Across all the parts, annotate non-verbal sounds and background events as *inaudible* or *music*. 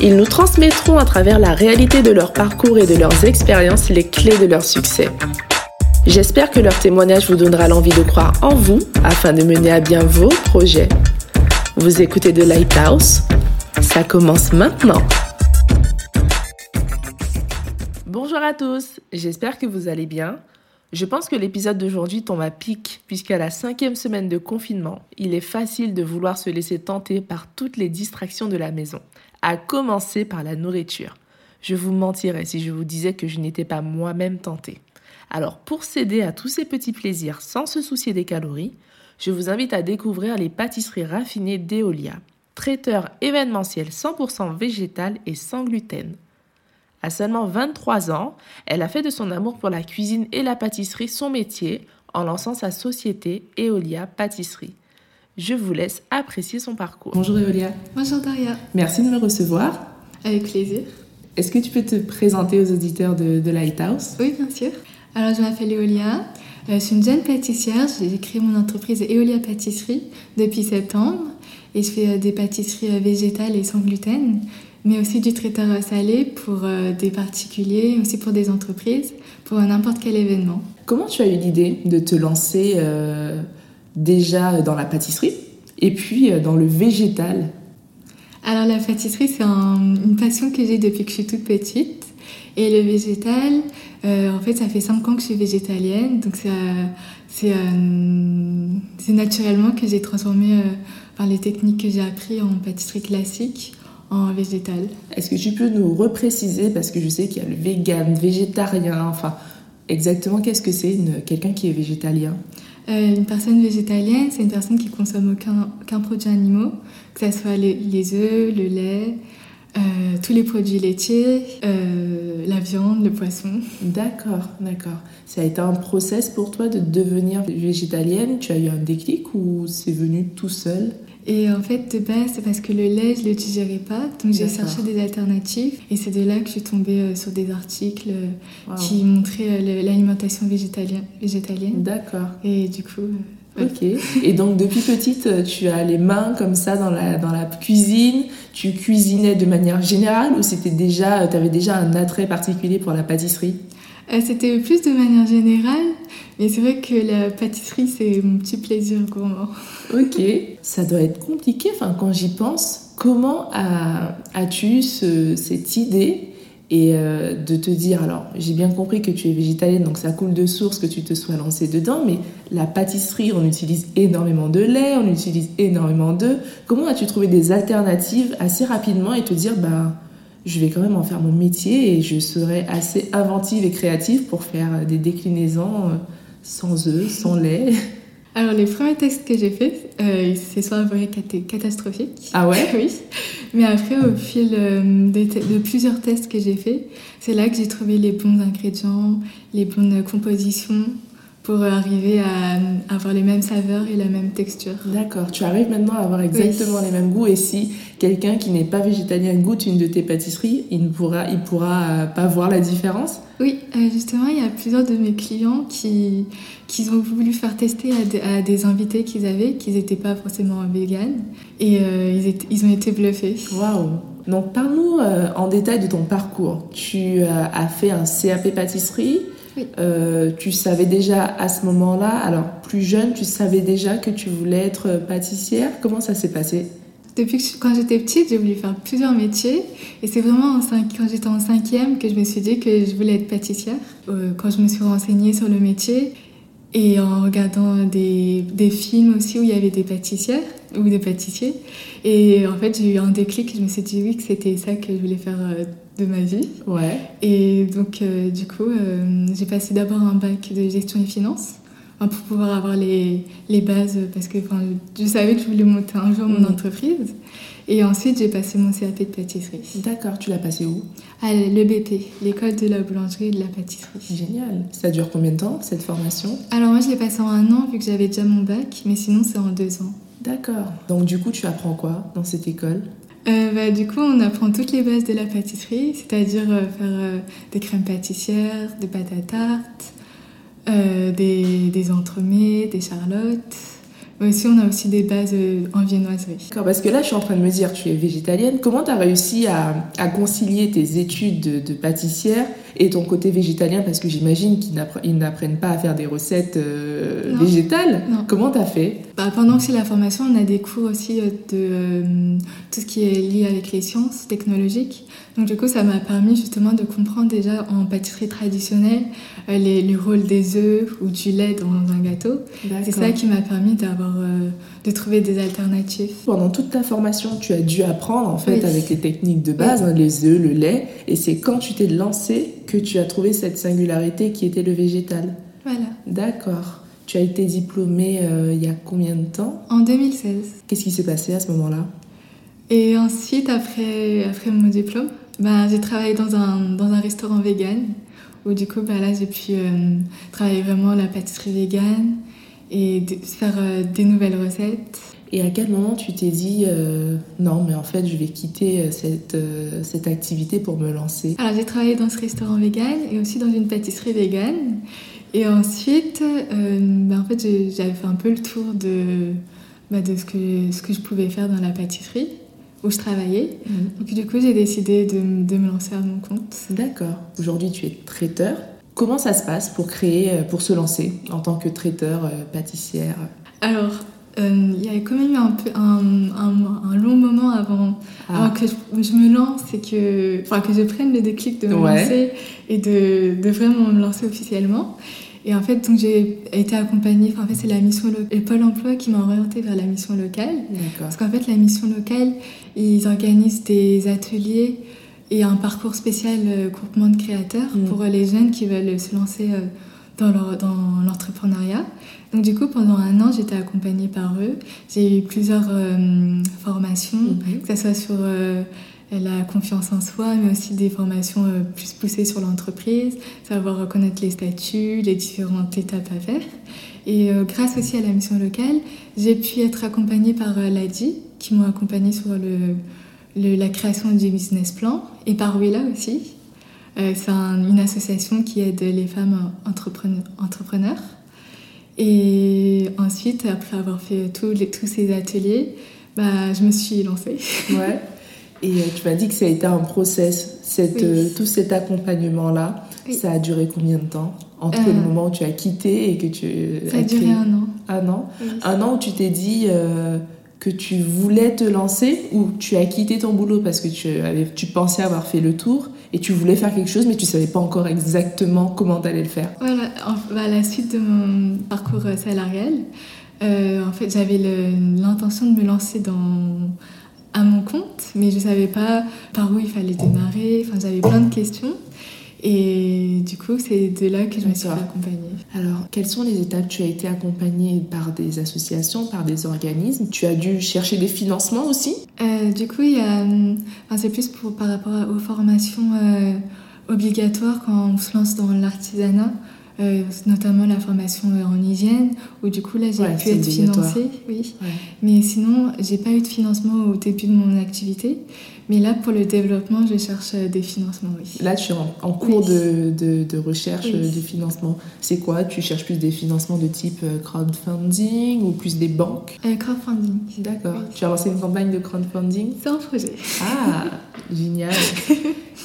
Ils nous transmettront à travers la réalité de leur parcours et de leurs expériences les clés de leur succès. J'espère que leur témoignage vous donnera l'envie de croire en vous afin de mener à bien vos projets. Vous écoutez The Lighthouse Ça commence maintenant. Bonjour à tous, j'espère que vous allez bien. Je pense que l'épisode d'aujourd'hui tombe à pic, puisqu'à la cinquième semaine de confinement, il est facile de vouloir se laisser tenter par toutes les distractions de la maison, à commencer par la nourriture. Je vous mentirais si je vous disais que je n'étais pas moi-même tentée. Alors pour céder à tous ces petits plaisirs sans se soucier des calories, je vous invite à découvrir les pâtisseries raffinées d'Eolia, traiteur événementiel 100% végétal et sans gluten. À seulement 23 ans, elle a fait de son amour pour la cuisine et la pâtisserie son métier en lançant sa société Eolia Pâtisserie. Je vous laisse apprécier son parcours. Bonjour Eolia. Bonjour Daria. Merci de me recevoir. Avec plaisir. Est-ce que tu peux te présenter aux auditeurs de, de Lighthouse? Oui, bien sûr. Alors, je m'appelle Eolia. Euh, je suis une jeune pâtissière. J'ai créé mon entreprise Eolia Pâtisserie depuis septembre. Et je fais euh, des pâtisseries euh, végétales et sans gluten mais aussi du traiteur salé pour des particuliers, aussi pour des entreprises, pour n'importe quel événement. Comment tu as eu l'idée de te lancer euh, déjà dans la pâtisserie et puis euh, dans le végétal Alors la pâtisserie, c'est une passion que j'ai depuis que je suis toute petite. Et le végétal, en fait, ça fait 5 ans que je suis végétalienne, donc c'est naturellement que j'ai transformé par les techniques que j'ai apprises en pâtisserie classique en végétal. Est-ce que tu peux nous repréciser, parce que je sais qu'il y a le vegan, végétarien, enfin, exactement qu'est-ce que c'est quelqu'un qui est végétalien? Euh, Une personne végétalienne, c'est une personne qui consomme aucun, produit animaux, que ce soit les, les œufs, le lait, euh, tous les produits laitiers, euh, la viande, le poisson. D'accord, d'accord. Ça a été un process pour toi de devenir végétalienne? Tu as eu un déclic ou c'est venu tout seul? Et en fait, de base, c'est parce que le lait, je ne le digérais pas. Donc, j'ai cherché des alternatives. Et c'est de là que je suis tombée euh, sur des articles euh, qui montraient euh, l'alimentation végétalienne. D'accord. Et du coup. Ok. Et donc, depuis petite, tu as les mains comme ça dans la, dans la cuisine. Tu cuisinais de manière générale ou c'était déjà, tu avais déjà un attrait particulier pour la pâtisserie? C'était plus de manière générale. Mais c'est vrai que la pâtisserie, c'est mon petit plaisir gourmand. Ok, ça doit être compliqué. Enfin, quand j'y pense, comment as-tu cette idée et euh, de te dire, alors j'ai bien compris que tu es végétalienne, donc ça coule de source que tu te sois lancée dedans, mais la pâtisserie, on utilise énormément de lait, on utilise énormément d'œufs. Comment as-tu trouvé des alternatives assez rapidement et te dire, bah, je vais quand même en faire mon métier et je serai assez inventive et créative pour faire des déclinaisons euh, sans œufs, sans lait *laughs* alors, les premiers tests que j'ai faits, euh, c'est soit avéré catastrophique. Ah ouais *laughs* Oui. Mais après, au fil euh, de, plusieurs tests que j'ai faits, c'est là que j'ai trouvé les bons ingrédients, les bonnes compositions pour arriver à avoir les mêmes saveurs et la même texture. D'accord, tu arrives maintenant à avoir exactement les mêmes goûts et si quelqu'un qui n'est pas végétalien goûte une de tes pâtisseries, il ne pourra, il pourra euh, pas voir la différence? Oui, euh, justement, il y a plusieurs de mes clients qui, qui ont voulu faire tester à, des invités qu'ils avaient, qui n'étaient pas forcément vegan et euh, ils, ils, ont été bluffés. Waouh Donc parle-nous en détail de ton parcours. Tu as fait un CAP pâtisserie euh, tu savais déjà à ce moment-là, alors plus jeune, tu savais déjà que tu voulais être pâtissière? Comment ça s'est passé? Depuis que quand j'étais petite, j'ai voulu faire plusieurs métiers. Et c'est vraiment quand j'étais en cinquième que je me suis dit que je voulais être pâtissière. Euh, quand je me suis renseignée sur le métier et en regardant des, des films aussi où il y avait des pâtissières ou des pâtissiers. Et en fait, j'ai eu un déclic. Je me suis dit oui que c'était ça que je voulais faire euh, de ma vie. Ouais. Et donc, euh, du coup, euh, j'ai passé d'abord un bac de gestion et finance pour pouvoir avoir les, les bases, parce que je savais que je voulais monter un jour mon entreprise. Et ensuite, j'ai passé mon CAP de pâtisserie. D'accord, tu l'as passé où? À l'EBP, l'école de la boulangerie et de la pâtisserie. Génial. Ça dure combien de temps cette formation? Alors moi, je l'ai passé en un an, vu que j'avais déjà mon bac, mais sinon, c'est en deux ans. D'accord. Donc du coup, tu apprends quoi dans cette école? Euh, bah, du coup, on apprend toutes les bases de la pâtisserie, c'est-à-dire euh, faire euh, des crèmes pâtissières, des pâtes à tarte, des, des entremets, des charlottes. Mais aussi, on a aussi des bases euh, en viennoiserie. Parce que là, je suis en train de me dire, tu es végétalienne. Comment tu as réussi à, à concilier tes études de, de pâtissière et ton côté végétalien? Parce que j'imagine qu'ils n'appre- ils n'apprennent pas à faire des recettes euh, Non. végétales. Non. Comment tu as fait? Bah, pendant que c'est la formation, on a des cours aussi euh, de euh, tout ce qui est lié avec les sciences technologiques. Donc du coup, ça m'a permis justement de comprendre déjà en pâtisserie traditionnelle euh, les, le rôle des œufs ou du lait dans un gâteau. C'est ça qui m'a permis d'avoir, euh, de trouver des alternatives. Pendant toute ta formation, tu as dû apprendre en fait Oui. avec les techniques de base, hein, les œufs, le lait, et c'est quand tu t'es lancé que tu as trouvé cette singularité qui était le végétal. Voilà. D'accord. Tu as été diplômée euh, il y a combien de temps? En 2016. Qu'est-ce qui s'est passé à ce moment-là? Et ensuite, après, après mon diplôme, bah, j'ai travaillé dans un, dans un restaurant vegan où du coup, bah, là, j'ai pu euh, travailler vraiment la pâtisserie vegan et de- faire euh, des nouvelles recettes. Et à quel moment tu t'es dit euh, non, mais en fait, je vais quitter euh, cette, euh, cette activité pour me lancer? Alors, j'ai travaillé dans ce restaurant vegan et aussi dans une pâtisserie vegan. Et ensuite, euh, bah, en fait, j'avais fait un peu le tour de, bah, de ce, que, ce que je pouvais faire dans la pâtisserie où je travaillais. Donc, du coup, j'ai décidé de, de me lancer à mon compte. D'accord. Aujourd'hui, tu es traiteur. Comment ça se passe pour créer, euh, pour se lancer en tant que traiteur, euh, pâtissière Alors, euh, il y a quand même eu un, peu, un, un- un long moment avant, Ah. avant que je, je me lance et que, enfin, que je prenne le déclic de me Ouais. lancer et de, de vraiment me lancer officiellement. Et en fait, donc j'ai été accompagnée, enfin, en fait, c'est la mission et Pôle emploi qui m'a orientée vers la mission locale. Parce qu'en fait, la mission locale, ils organisent des ateliers et un parcours spécial euh, groupement de créateurs Mm. pour euh, les jeunes qui veulent se lancer euh, dans leur- dans l'entrepreneuriat. Donc du coup, pendant un an, j'étais accompagnée par eux. J'ai eu plusieurs euh, formations, Mhm. que ce soit sur euh, la confiance en soi, mais aussi des formations euh, plus poussées sur l'entreprise, savoir reconnaître les statuts, les différentes étapes à faire. Et euh, grâce aussi à la mission locale, j'ai pu être accompagnée par euh, l'ADI, qui m'ont accompagnée sur le, le- la création du business plan, et par Willa aussi. Euh, c'est un- une association qui aide les femmes entrepreneurs. entrepreneurs. Et ensuite, après avoir fait tous, les, tous ces ateliers, bah, je me suis lancée. *laughs* Ouais. Et euh, tu m'as dit que ça a été un process. Cette, Oui. euh, tout cet accompagnement-là, Oui. ça a duré combien de temps? Entre Euh, le moment où tu as quitté et que tu Ça a duré créé un an. Un an? Oui. Un an où tu t'es dit euh, que tu voulais te lancer ou tu as quitté ton boulot parce que tu, pensais avoir fait le tour et tu voulais faire quelque chose mais tu savais pas encore exactement comment t'allais le faire? Voilà, en- bah, à la suite de mon parcours euh, salarial, euh, en fait, j'avais l'intention de me lancer à mon compte, mais je savais pas par où il fallait démarrer. Enfin, j'avais plein de questions. Et du coup, c'est de là que je me suis fait accompagner. Alors, quelles sont les étapes? Tu as été accompagnée par des associations, par des organismes? Tu as dû chercher des financements aussi? Euh, du coup, il y a, enfin, c'est plus pour, par rapport aux formations euh, obligatoires quand on se lance dans l'artisanat, euh, notamment la formation en hygiène, où du coup là j'ai Ouais, pu être financée, oui. Ouais. Mais sinon, j'ai pas eu de financement au début de mon activité. Mais là, pour le développement, je cherche euh, des financements, oui. Là, tu es en, en cours Oui. de, de- de recherche Oui. euh, de financement. C'est quoi? Tu cherches plus des financements de type euh, crowdfunding ou plus des banques? Euh, crowdfunding. D'accord. Oui. Tu as lancé une campagne de crowdfunding? C'est un projet. Ah, *laughs* génial.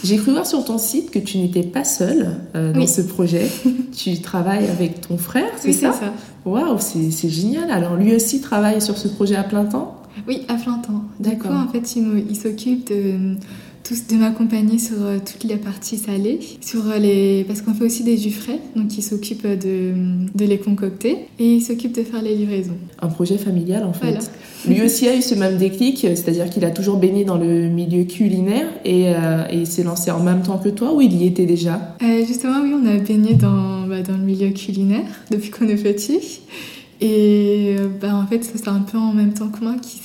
J'ai cru voir sur ton site que tu n'étais pas seule euh, dans Oui. ce projet. tu travailles avec ton frère, c'est Oui, ça? c'est ça. Waouh, c'est génial. Alors lui aussi travaille sur ce projet à plein temps? Oui, à plein temps. Du D'accord. coup, en fait, il, s'occupe de, tous de m'accompagner sur euh, toutes les parties salées, sur euh, les parce qu'on fait aussi des jus frais, donc il s'occupe de, de les concocter et il s'occupe de faire les livraisons. Un projet familial en fait. Lui aussi a eu ce même déclic, c'est-à-dire qu'il a toujours baigné dans le milieu culinaire et, euh, et il s'est lancé en même temps que toi ou il y était déjà? Justement, oui, on a baigné dans, bah, dans le milieu culinaire depuis qu'on est petit. Et bah, en fait, c'est un peu en même temps que moi qui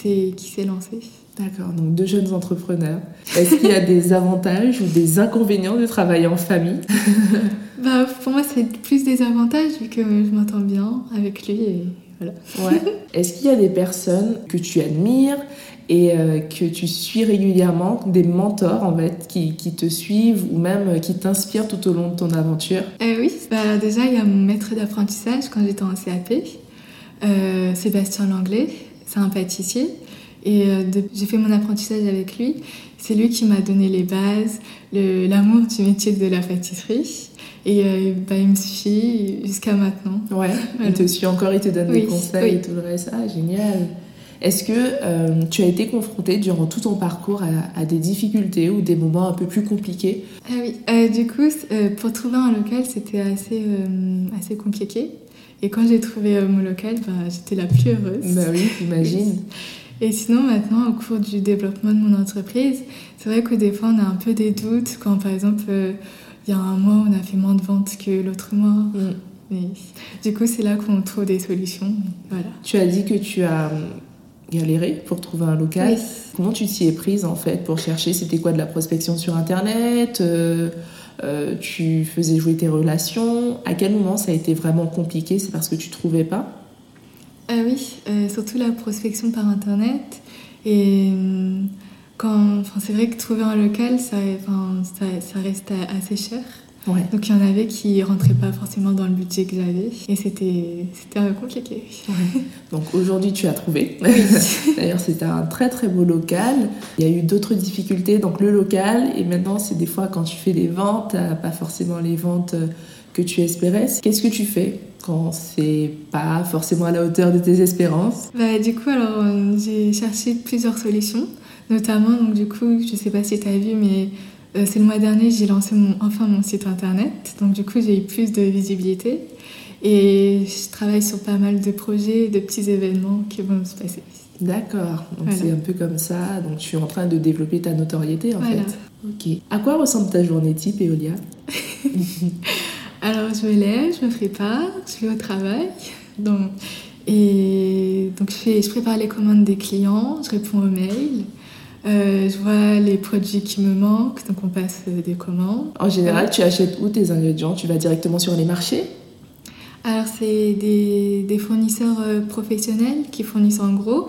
s'est lancé. D'accord, donc deux jeunes entrepreneurs. Est-ce qu'il y a des avantages ou des inconvénients de travailler en famille? *laughs* Bah, Pour moi, c'est plus des avantages vu que je m'entends bien avec lui et voilà. Ouais. *laughs* Est-ce qu'il y a des personnes que tu admires et euh, que tu suis régulièrement, des mentors en fait, qui, qui te suivent ou même qui t'inspirent tout au long de ton aventure? Euh, Oui, bah, déjà il y a mon maître d'apprentissage quand j'étais en CAP, euh, Sébastien Langlais, c'est un pâtissier. Et euh, j'ai fait mon apprentissage avec lui. C'est lui qui m'a donné les bases, l'amour du métier de la pâtisserie. Et euh, bah, il me suit jusqu'à maintenant. Ouais, il te suit encore, il te donne des conseils et tout le reste. Ah, génial. Est-ce que euh, tu as été confrontée durant tout ton parcours à, des difficultés ou des moments un peu plus compliqués? Ah oui, du coup, pour trouver un local, c'était assez, assez compliqué. Et quand j'ai trouvé mon local, bah, j'étais la plus heureuse. Bah oui, imagine. *laughs* Et sinon, maintenant, au cours du développement de mon entreprise, c'est vrai que des fois, on a un peu des doutes quand, par exemple, euh, il y a un mois, on a fait moins de ventes que l'autre mois. Mm. Mais du coup, c'est là qu'on trouve des solutions. Voilà. Tu as dit que tu as euh, galéré pour trouver un local. Comment tu t'y es prise, en fait, pour chercher? C'était quoi de la prospection sur Internet euh, Tu faisais jouer tes relations À quel moment ça a été vraiment compliqué? C'est parce que tu trouvais pas? Ah oui, euh, surtout la prospection par internet. Et euh, quand, c'est vrai que trouver un local, ça, ça reste assez cher. Donc il y en avait qui rentraient pas forcément dans le budget que j'avais et c'était c'était compliqué. *laughs* Donc aujourd'hui tu as trouvé. *laughs* D'ailleurs c'était un très très beau local. Il y a eu d'autres difficultés donc le local et maintenant c'est des fois quand tu fais des ventes, pas forcément les ventes que tu espérais. Qu'est-ce que tu fais quand c'est pas forcément à la hauteur de tes espérances? Bah, Du coup, alors euh, j'ai cherché plusieurs solutions, notamment, donc du coup, je sais pas si tu as vu, mais euh, c'est le mois dernier, j'ai lancé mon, enfin mon site internet, donc du coup, j'ai eu plus de visibilité et je travaille sur pas mal de projets, de petits événements qui vont se passer. D'accord, donc c'est un peu comme ça, donc tu es en train de développer ta notoriété en fait. Ok. À quoi ressemble ta journée type, Eolia *laughs* Alors, je me lève, je me prépare, je vais au travail. Donc, et donc, je, fais, je prépare les commandes des clients, je réponds aux mails. Euh, je vois les produits qui me manquent, donc on passe euh, des commandes. En général, tu achètes où tes ingrédients? Tu vas directement sur les marchés? Alors, c'est des, des, fournisseurs euh, professionnels qui fournissent en gros.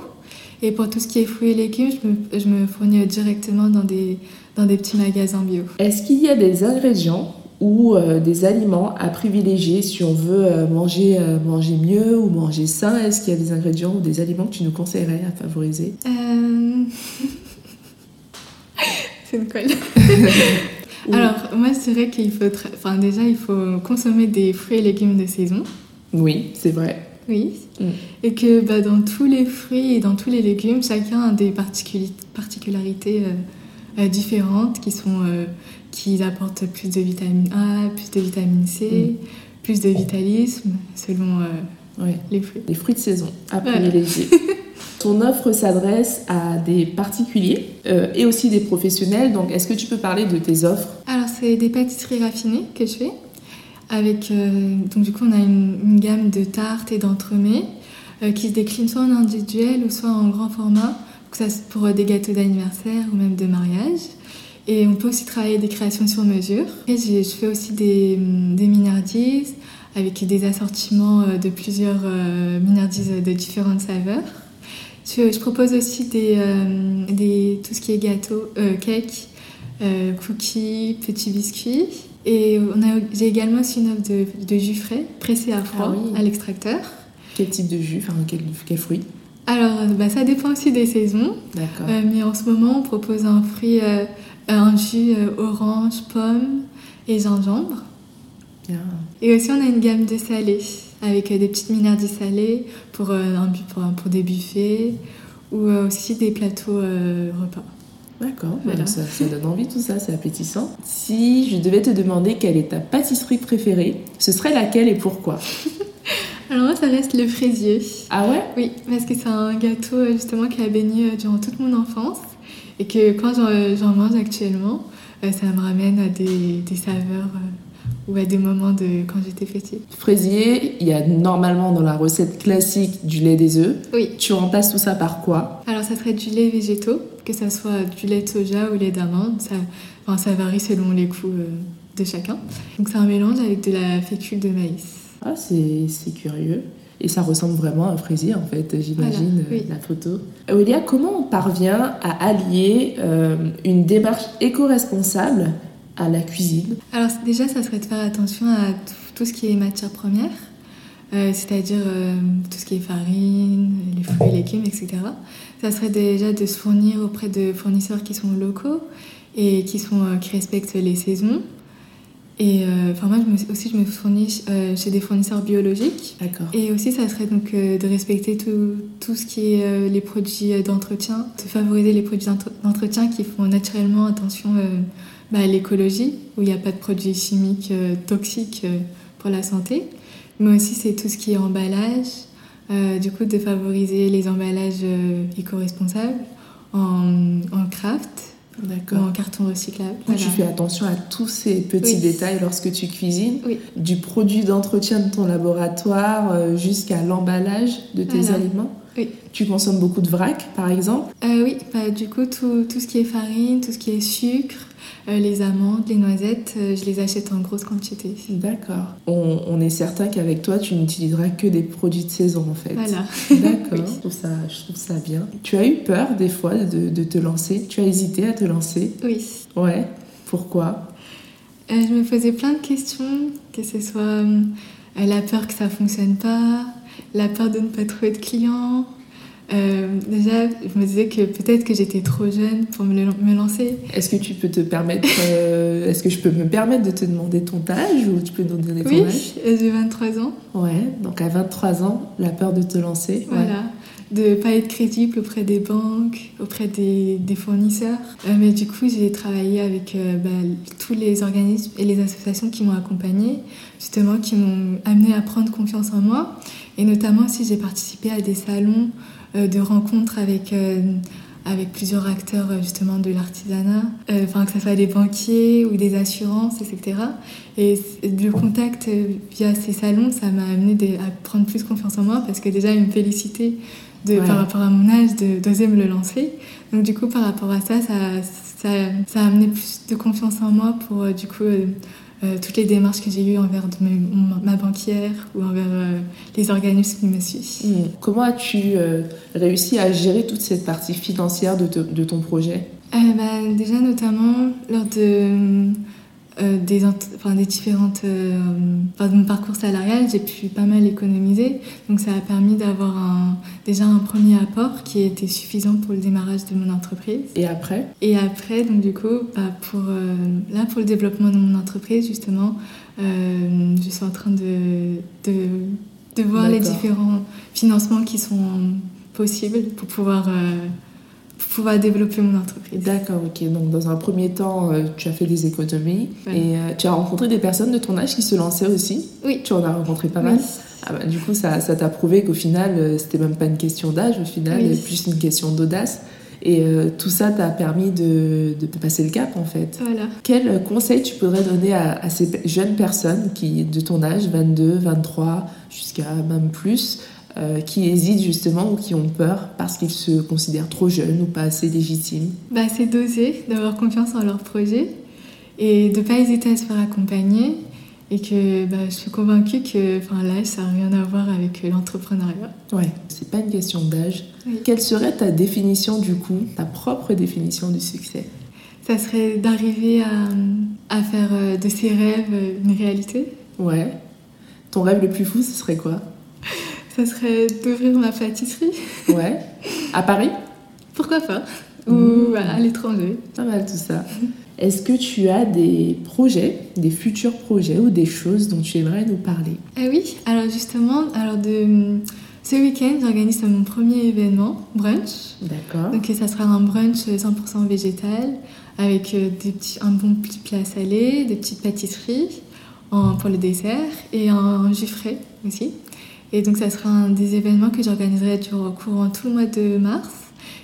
Et pour tout ce qui est fruits et légumes, je me, je me fournis directement dans des, dans des petits magasins bio. Est-ce qu'il y a des ingrédients ou euh, des aliments à privilégier si on veut euh, manger, euh, manger mieux ou manger sain? Est-ce qu'il y a des ingrédients ou des aliments que tu nous conseillerais à favoriser? *laughs* C'est une colle. *laughs* Alors, moi, je dirais qu'il faut... Enfin, déjà, il faut consommer des fruits et légumes de saison. Oui, c'est vrai. Oui. Mm. Et que bah, dans tous les fruits et dans tous les légumes, chacun a des particularités différentes qui sont qui apportent plus de vitamine A, plus de vitamine C, mm. plus de vitalisme selon euh, les fruits. Les fruits de saison à privilégier. *laughs* Ton offre s'adresse à des particuliers euh, et aussi des professionnels. Donc, est-ce que tu peux parler de tes offres? Alors, c'est des pâtisseries raffinées que je fais. Avec, euh, donc, du coup, on a une, gamme de tartes et d'entremets qui se déclinent soit en individuel ou soit en grand format, ça pour des gâteaux d'anniversaire ou même de mariage. Et on peut aussi travailler des créations sur mesure. Et je fais aussi des, des minardises avec des assortiments euh, de plusieurs euh, minardises de différentes saveurs. Je, propose aussi des, euh, des, tout ce qui est gâteau, cake, cookies, petits biscuits. Et j'ai également aussi une offre de, de, jus frais, pressé à froid, ah à l'extracteur. Quel type de jus, enfin quel, quel fruit? Alors, bah, ça dépend aussi des saisons. D'accord. mais en ce moment, on propose un fruit un jus euh, orange, pomme et gingembre. Et aussi, on a une gamme de salés avec euh, des petites minardies salées pour, euh, pour, pour, des buffets ou aussi des plateaux repas. D'accord, Voilà. ça, ça donne envie tout ça, c'est appétissant. Si je devais te demander quelle est ta pâtisserie préférée, ce serait laquelle et pourquoi? *laughs* Alors moi, ça reste le fraisier. Ah ouais? Oui, parce que c'est un gâteau euh, justement qui a baigné euh, durant toute mon enfance et que quand j'en euh, mange actuellement, euh, ça me ramène à des, des saveurs euh, ou à des moments de quand j'étais petite. Fraisier, il y a normalement dans la recette classique du lait des œufs. Oui, Tu remplaces tout ça par quoi alors ça serait du lait végétaux, que ça soit du lait de soja ou lait d'amande, ça, enfin, ça varie selon les goûts euh, de chacun. Donc c'est un mélange avec de la fécule de maïs. Ah, c'est curieux. Et ça ressemble vraiment à un fraisier, en fait, j'imagine, Voilà, oui. la photo. Aurélia, comment on parvient à allier euh, une démarche éco-responsable à la cuisine Alors déjà, ça serait de faire attention à tout, ce qui est matière première, euh, c'est-à-dire euh, tout ce qui est farine, les fruits, légumes, etc. Ça serait déjà de se fournir auprès de fournisseurs qui sont locaux et qui, sont, euh, qui respectent les saisons. Et enfin moi je me- aussi je me fournis chez des fournisseurs biologiques. D'accord. Et aussi, ça serait donc de respecter tout, tout ce qui est les produits d'entretien, de favoriser les produits d'entre- d'entretien qui font naturellement attention bah, l'écologie, où il n'y a pas de produits chimiques euh, toxiques euh, pour la santé. Mais aussi, c'est tout ce qui est emballage, euh, du coup, de favoriser les emballages éco-responsables en, en craft ou D'accord. en carton recyclable. Tu fais attention à tous ces petits Oui. détails lorsque tu cuisines, Oui. du produit d'entretien de ton laboratoire jusqu'à l'emballage de tes Voilà. aliments. Oui. Tu consommes beaucoup de vrac, par exemple? Euh, oui, bah, du coup, tout, tout ce qui est farine, tout ce qui est sucre, euh, les amandes, les noisettes, euh, je les achète en grosse quantité. D'accord. On, on est certain qu'avec toi, tu n'utiliseras que des produits de saison, en fait. Voilà. D'accord, Oui. *laughs* je, trouve ça, je trouve ça bien. Tu as eu peur des fois de, de te lancer? Tu as hésité à te lancer? Oui. Ouais. Pourquoi? Euh, je me posais plein de questions, que ce soit euh, la peur que ça fonctionne pas, la peur de ne pas trouver de clients. Euh, déjà, je me disais que peut-être que j'étais trop jeune pour me, le- me lancer. Est-ce que tu peux te permettre euh, Est-ce que je peux me permettre de te demander ton âge ou tu peux nous donner ton Oui, âge? euh, j'ai 23 ans. Ouais. Donc à 23 ans, la peur de te lancer. ouais. De pas être crédible auprès des banques, auprès des, fournisseurs. Euh, mais du coup, j'ai travaillé avec euh, bah, tous les organismes et les associations qui m'ont accompagnée, justement, qui m'ont amené à prendre confiance en moi. Et notamment, si j'ai participé à des salons euh, de rencontres avec, avec plusieurs acteurs, justement, de l'artisanat, que ce soit des banquiers ou des assurances, etc. Et le contact via ces salons, ça m'a amené à prendre plus confiance en moi parce que déjà, ils me félicitaient de, Ouais. par rapport à mon âge de- d'oser me le lancer. Donc du coup, par rapport à ça, ça, ça, ça a amené plus de confiance en moi pour euh, du coup euh, euh, toutes les démarches que j'ai eues envers ma banquière ou envers euh, les organismes qui me suivent. Hmm. Comment as-tu euh, réussi à gérer toute cette partie financière de, te- de ton projet? Bah, déjà notamment lors de, euh, des, enfin, des différentes... euh, enfin, de mon parcours salarial, j'ai pu pas mal économiser. Donc ça a permis d'avoir un, déjà un premier apport qui était suffisant pour le démarrage de mon entreprise. Et après? Et après, donc du coup, bah, pour, euh, là, pour le développement de mon entreprise, justement, je suis en train de, de, de voir les différents financements qui sont possibles pour pouvoir, pouvoir développer mon entreprise. D'accord, ok. Donc dans un premier temps, euh, tu as fait des économies et euh, tu as rencontré des personnes de ton âge qui se lançaient aussi. Oui. Tu en as rencontré pas Oui. mal. Ah bah, du coup, ça ça t'a prouvé qu'au final, euh, c'était même pas une question d'âge, au final, Oui. plus une question d'audace. Et tout ça t'a permis de, de passer le cap, en fait. Voilà. Quel conseil tu pourrais donner à, à ces jeunes personnes qui, de ton âge, 22, 23, jusqu'à même plus, euh, qui hésitent justement ou qui ont peur parce qu'ils se considèrent trop jeunes ou pas assez légitimes Bah, c'est d'oser, d'avoir confiance en leur projet et de ne pas hésiter à se faire accompagner. Et que bah, je suis convaincue que l'âge, ça n'a rien à voir avec l'entrepreneuriat. Ouais, c'est pas une question d'âge. Oui. Quelle serait ta définition du coup, ta propre définition du succès? Ça serait d'arriver à, à faire euh, de ses rêves euh, une réalité. Ouais. Ton rêve le plus fou, ce serait quoi? *laughs* Ça serait d'ouvrir ma pâtisserie. Ouais. À Paris? Pourquoi pas Ou Mmh. à l'étranger. Pas mal tout ça. Est-ce que tu as des projets, des futurs projets ou des choses dont tu aimerais nous parler? Ah oui, alors justement, alors de, Ce week-end, j'organise mon premier événement, brunch. D'accord. Donc ça sera un brunch 100% végétal avec euh, des petits, un bon petit plat salé, des petites pâtisseries en, pour le dessert et un jus frais aussi. Et donc ça sera un des événements que j'organiserai durant tout le mois de mars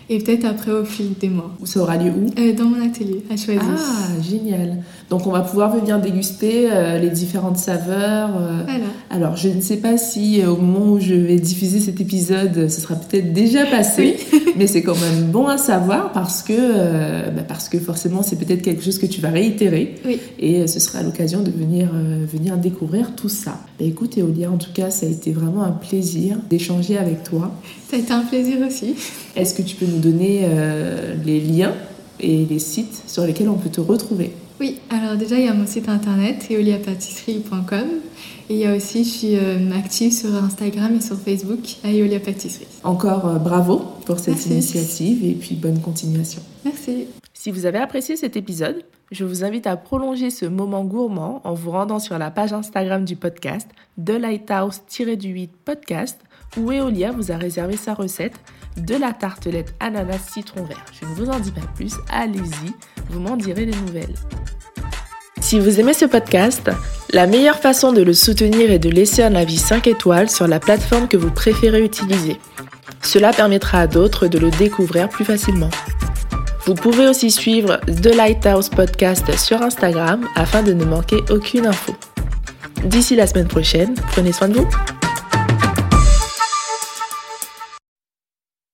et peut-être après au fil des mois. Ça aura lieu où? Euh, Dans mon atelier, à Choisy. Ah, génial. Donc on va pouvoir venir déguster euh, les différentes saveurs. euh. Voilà. Alors je ne sais pas si au moment où je vais diffuser cet épisode, ce sera peut-être déjà passé, *laughs* mais c'est quand même bon à savoir parce que, bah, parce que forcément c'est peut-être quelque chose que tu vas réitérer Oui. et ce sera l'occasion de venir, venir découvrir tout ça. Bah, écoute Eolia, en tout cas ça a été vraiment un plaisir d'échanger avec toi. Ça a été un plaisir aussi. Est-ce que tu peux nous donner euh, les liens et les sites sur lesquels on peut te retrouver Oui, alors déjà, il y a mon site internet, eoliapâtisserie.com. Et il y a aussi, je suis euh, active sur Instagram et sur Facebook, à Eolia Pâtisserie. Encore euh, bravo pour cette Merci. initiative et puis bonne continuation. Merci. Si vous avez apprécié cet épisode, je vous invite à prolonger ce moment gourmand en vous rendant sur la page Instagram du podcast, The Lighthouse-du-8 podcast, où Eolia vous a réservé sa recette de la tartelette ananas citron vert. Je ne vous en dis pas plus, allez-y, vous m'en direz des nouvelles. Si vous aimez ce podcast, la meilleure façon de le soutenir est de laisser un avis 5 étoiles sur la plateforme que vous préférez utiliser. Cela permettra à d'autres de le découvrir plus facilement. Vous pouvez aussi suivre The Lighthouse Podcast sur Instagram afin de ne manquer aucune info. D'ici la semaine prochaine, prenez soin de vous.